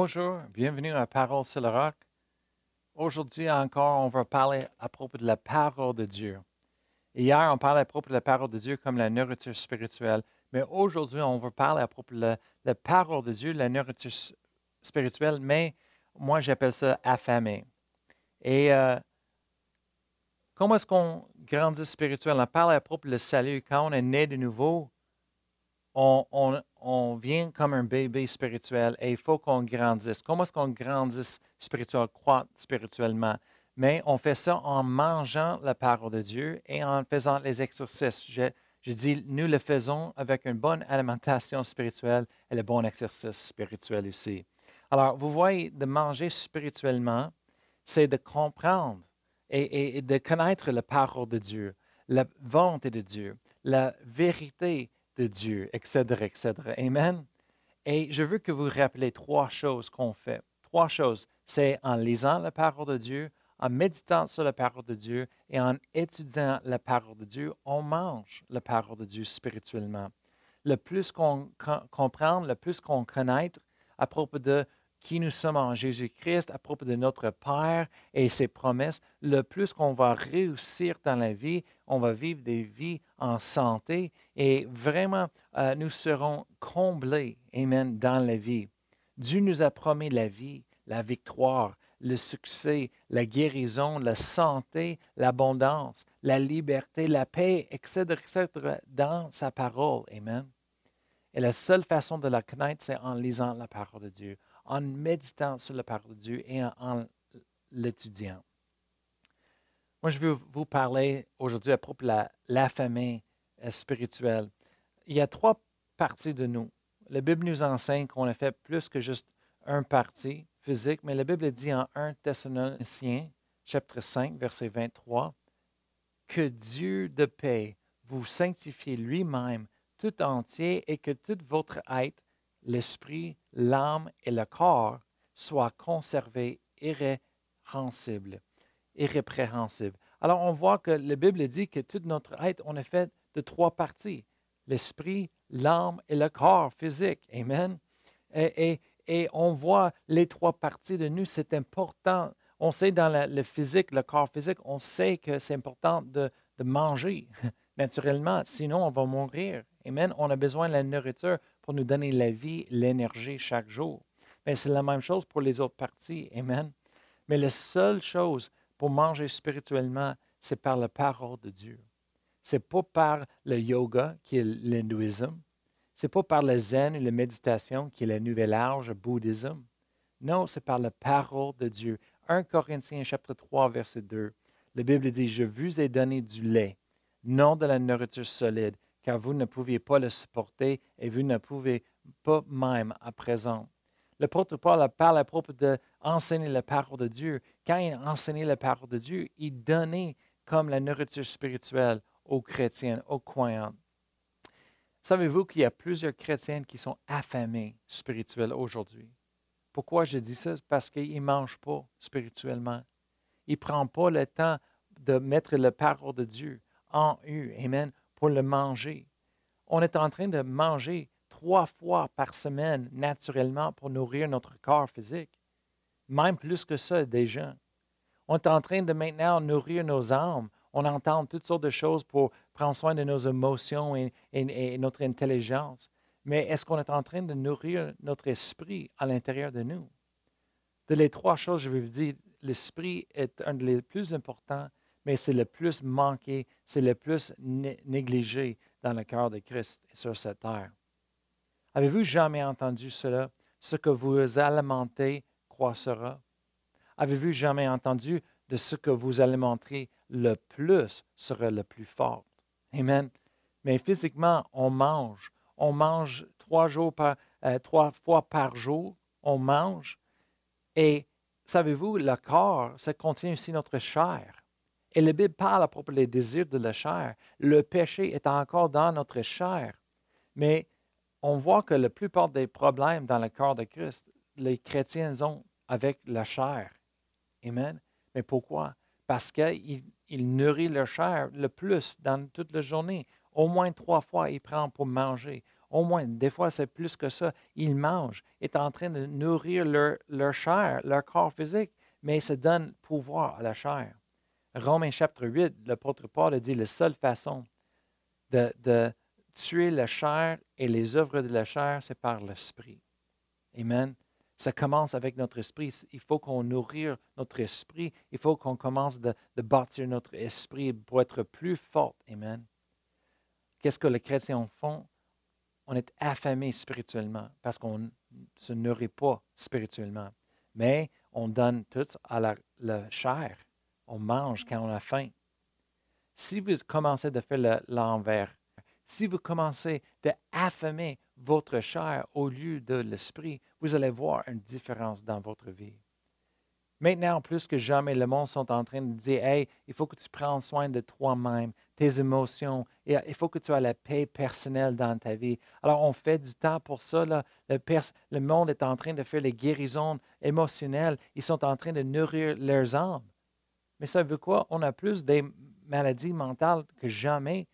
Bonjour, bienvenue à Parole sur le roc. Aujourd'hui encore, on va parler à propos de la parole de Dieu. Hier, on parlait à propos de la parole de Dieu comme la nourriture spirituelle, mais aujourd'hui, on va parler à propos de la, parole de Dieu, la nourriture spirituelle, mais moi, j'appelle ça affamé. Et euh, comment est-ce qu'on grandit spirituellement? On parle à propos du salut. Quand on est né de nouveau, on, vient comme un bébé spirituel et il faut qu'on grandisse. Comment est-ce qu'on grandisse spirituellement, croître spirituellement? Mais on fait ça en mangeant la parole de Dieu et en faisant les exercices. Je, dis, nous le faisons avec une bonne alimentation spirituelle et le bon exercice spirituel aussi. Alors, vous voyez, de manger spirituellement, c'est de comprendre et, de connaître la parole de Dieu, la volonté de Dieu, la vérité de Dieu, etc., etc. Amen. Et je veux que vous rappelez trois choses qu'on fait. Trois choses. C'est en lisant la parole de Dieu, en méditant sur la parole de Dieu et en étudiant la parole de Dieu, on mange la parole de Dieu spirituellement. Le plus qu'on comprend, le plus qu'on connaît à propos de qui nous sommes en Jésus-Christ, à propos de notre Père et ses promesses, le plus qu'on va réussir dans la vie, on va vivre des vies en santé et vraiment, euh, nous serons comblés, Amen, dans la vie. Dieu nous a promis la vie, la victoire, le succès, la guérison, la santé, l'abondance, la liberté, la paix, etc., dans sa parole. Amen. Et la seule façon de la connaître, c'est en lisant la parole de Dieu, en méditant sur la parole de Dieu et en, l'étudiant. Je veux vous parler aujourd'hui à propos de la, la euh, spirituelle. Il y a trois parties de nous. La Bible nous enseigne qu'on a fait plus que juste un parti physique, mais la Bible dit en 1 Thessaloniciens, chapitre 5, verset 23, que Dieu de paix vous sanctifie lui-même tout entier et que toute votre être, l'esprit, l'âme et le corps soient conservés irrépréhensibles. Irrépréhensibles. Alors, on voit que la Bible dit que toute notre être, on est fait de trois parties l'esprit, l'âme et le corps physique. Amen. Et, on voit les trois parties de nous, c'est important. On sait dans le physique, le corps physique, on sait que c'est important de, de manger naturellement, sinon on va mourir. Amen. On a besoin de la nourriture pour nous donner la vie, l'énergie chaque jour. Mais c'est la même chose pour les autres parties. Amen. Mais la seule chose pour manger spirituellement, c'est par la parole de Dieu. C'est pas par le yoga qui est l'hindouisme. C'est pas par le zen et la méditation qui est le nouvel âge, le bouddhisme. Non, c'est par la parole de Dieu. 1 Corinthiens chapitre 3, verset 2. La Bible dit, je vous ai donné du lait, non de la nourriture solide, car vous ne pouviez pas le supporter et vous ne pouvez pas même à présent. L'apôtre Paul parle à propos d'enseigner la parole de Dieu. Quand il enseignait la parole de Dieu, il donnait comme la nourriture spirituelle aux chrétiennes, aux croyantes. Savez-vous qu'il y a plusieurs chrétiennes qui sont affamées spirituelles aujourd'hui? Pourquoi je dis ça? Parce qu'ils ne mangent pas spirituellement. Ils ne prennent pas le temps de mettre la parole de Dieu en eux, Amen, pour le manger. On est en train de manger trois fois par semaine naturellement pour nourrir notre corps physique. Même plus que ça déjà. On est en train de maintenant nourrir nos âmes on entend toutes sortes de choses pour prendre soin de nos émotions et, notre intelligence. Mais est-ce qu'on est en train de nourrir notre esprit à l'intérieur de nous? De les trois choses, je vais vous dire, l'esprit est un des plus importants, mais c'est le plus manqué, c'est le plus négligé dans le cœur de Christ sur cette terre. Avez-vous jamais entendu cela? Ce que vous alimentez croissera. Avez-vous jamais entendu de ce que vous alimenterez le plus sera le plus fort? Amen. Mais physiquement, on mange. On mange trois, jours par, euh, trois fois par jour. On mange. Et savez-vous, le corps, ça contient aussi notre chair. Et la Bible parle à propos des désirs de la chair. Le péché est encore dans notre chair. Mais on voit que la plupart des problèmes dans le corps de Christ, les chrétiens ont avec la chair. Amen. Mais pourquoi? Parce qu'ils il nourrit leur chair le plus dans toute la journée. Au moins trois fois, il prend pour manger. Au moins, des fois, c'est plus que ça. Ils mangent, est en train de nourrir leur, chair, leur corps physique, mais ils se donnent pouvoir à la chair. Romains chapitre 8, l'apôtre Paul dit la seule façon de, de tuer la chair et les œuvres de la chair, c'est par l'esprit. Amen. Ça commence avec notre esprit. Il faut qu'on nourrir notre esprit. Il faut qu'on commence de, bâtir notre esprit pour être plus fort. Amen. Qu'est-ce que les chrétiens font? On est affamé spirituellement parce qu'on ne se nourrit pas spirituellement. Mais on donne tout à la, la chair. On mange quand on a faim. Si vous commencez de faire l'envers, si vous commencez d'affamer votre chair au lieu de l'esprit, vous allez voir une différence dans votre vie. Maintenant, plus que jamais, le monde sont en train de dire Hey, il faut que tu prennes soin de toi-même, tes émotions, et il faut que tu aies la paix personnelle dans ta vie. Alors, on fait du temps pour ça. Le, le, monde est en train de faire les guérisons émotionnelles. Ils sont en train de nourrir leurs âmes. Mais ça veut quoi? On a plus des maladies mentales que jamais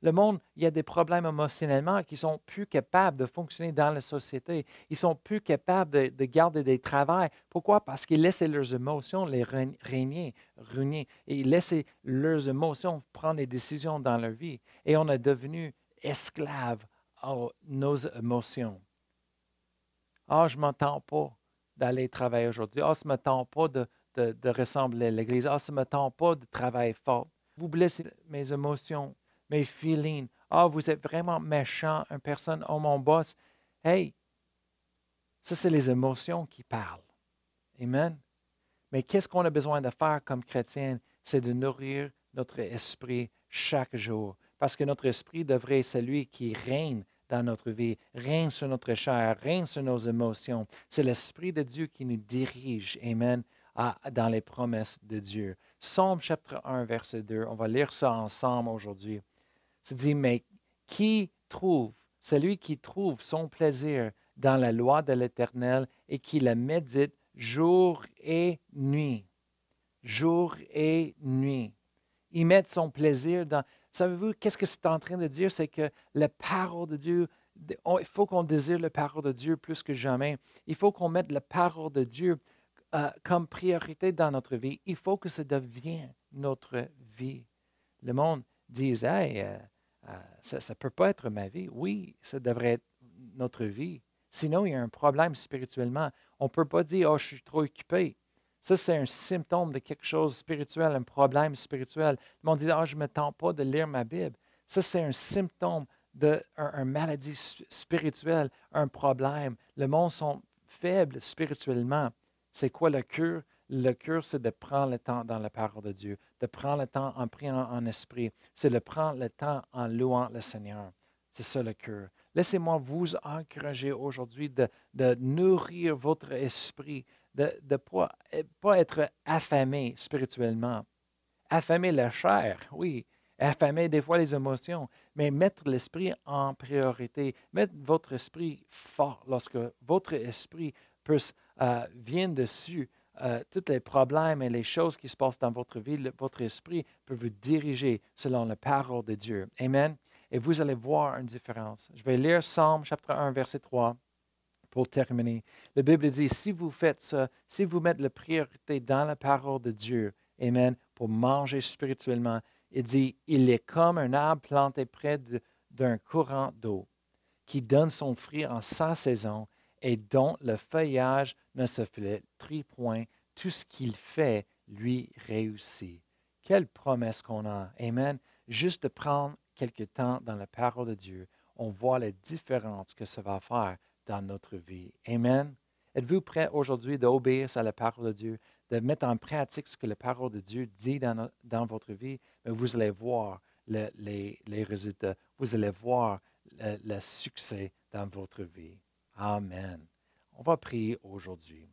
le monde, il y a des problèmes émotionnellement qui sont plus capables de fonctionner dans la société. Ils sont plus capables de, garder des travails. Pourquoi? Parce qu'ils laissent leurs émotions les régner, régner, et ils laissent leurs émotions prendre des décisions dans leur vie. Et on est devenu esclaves à nos émotions. Ah, je ne m'entends pas d'aller travailler aujourd'hui. Ah, ça ne me tente pas de, de ressembler à l'Église. Ah, ça ne me tente pas de travailler fort. Vous blessez mes émotions mes feelings. Ah, vous êtes vraiment méchant, une personne, oh mon boss. Hey, ça, c'est les émotions qui parlent. Amen. Mais qu'est-ce qu'on a besoin de faire comme chrétien? C'est de nourrir notre esprit chaque jour. Parce que notre esprit devrait être celui qui règne dans notre vie, règne sur notre chair, règne sur nos émotions. C'est l'Esprit de Dieu qui nous dirige, Amen, dans les promesses de Dieu. Somme chapitre 1, verset 2, on va lire ça ensemble aujourd'hui se dit, mais qui trouve, celui qui trouve son plaisir dans la loi de l'Éternel et qui la médite jour et nuit. Jour et nuit. Il met son plaisir dans... Savez-vous, qu'est-ce que c'est en train de dire? C'est que la parole de Dieu, il faut qu'on désire la parole de Dieu plus que jamais. Il faut qu'on mette la parole de Dieu euh, comme priorité dans notre vie. Il faut que ça devienne notre vie. Le monde dit, hey, euh, ça ne peut pas être ma vie. Oui, ça devrait être notre vie. Sinon, il y a un problème spirituellement. On ne peut pas dire, oh, je suis trop occupé. Ça, c'est un symptôme de quelque chose de spirituel, un problème spirituel. Le monde dit, oh, je ne me tente pas de lire ma Bible. Ça, c'est un symptôme d'une un maladie spirituelle, un problème. Le monde sont faibles spirituellement. C'est quoi la cure? Le cure, c'est de prendre le temps dans la parole de Dieu, de prendre le temps en priant en esprit. C'est de prendre le temps en louant le Seigneur. C'est ça le cure. Laissez-moi vous encourager aujourd'hui de, nourrir votre esprit, de ne pas, pas être affamé spirituellement. Affamer la chair, oui, affamer des fois les émotions, mais mettre l'esprit en priorité, mettre votre esprit fort lorsque votre esprit peut, vient dessus euh, tous les problèmes et les choses qui se passent dans votre vie, votre esprit peut vous diriger selon la parole de Dieu. Amen. Et vous allez voir une différence. Je vais lire Psalm chapitre 1, verset 3 pour terminer. La Bible dit, si vous faites ça, si vous mettez la priorité dans la parole de Dieu, Amen, pour manger spirituellement, il dit, il est comme un arbre planté près d'un courant d'eau qui donne son fruit en sa saison et dont le feuillage ne se flétrit point, tout ce qu'il fait lui réussit. Quelle promesse qu'on a. Amen. Juste de prendre quelque temps dans la parole de Dieu, on voit la différence que ça va faire dans notre vie. Amen. Êtes-vous prêt aujourd'hui d'obéir à la parole de Dieu, de mettre en pratique ce que la parole de Dieu dit dans, dans votre vie? Mais vous allez voir les, résultats. Vous allez voir le succès dans votre vie. Amen. On va prier aujourd'hui.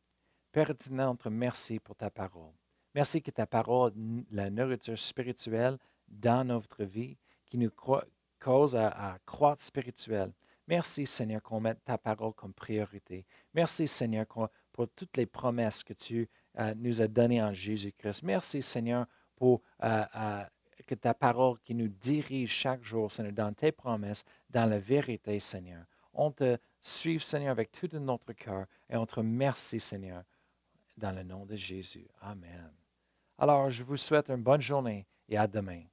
Père notre merci pour ta parole. Merci que ta parole, la nourriture spirituelle dans notre vie, qui nous cause à, croître spirituel. Merci Seigneur qu'on mette ta parole comme priorité. Merci Seigneur pour toutes les promesses que tu euh, nous as données en Jésus-Christ. Merci Seigneur pour euh, euh, que ta parole qui nous dirige chaque jour, Seigneur, dans tes promesses, dans la vérité, Seigneur. On te suit, Seigneur, avec tout notre cœur et on te remercie, Seigneur, dans le nom de Jésus. Amen. Alors, je vous souhaite une bonne journée et à demain.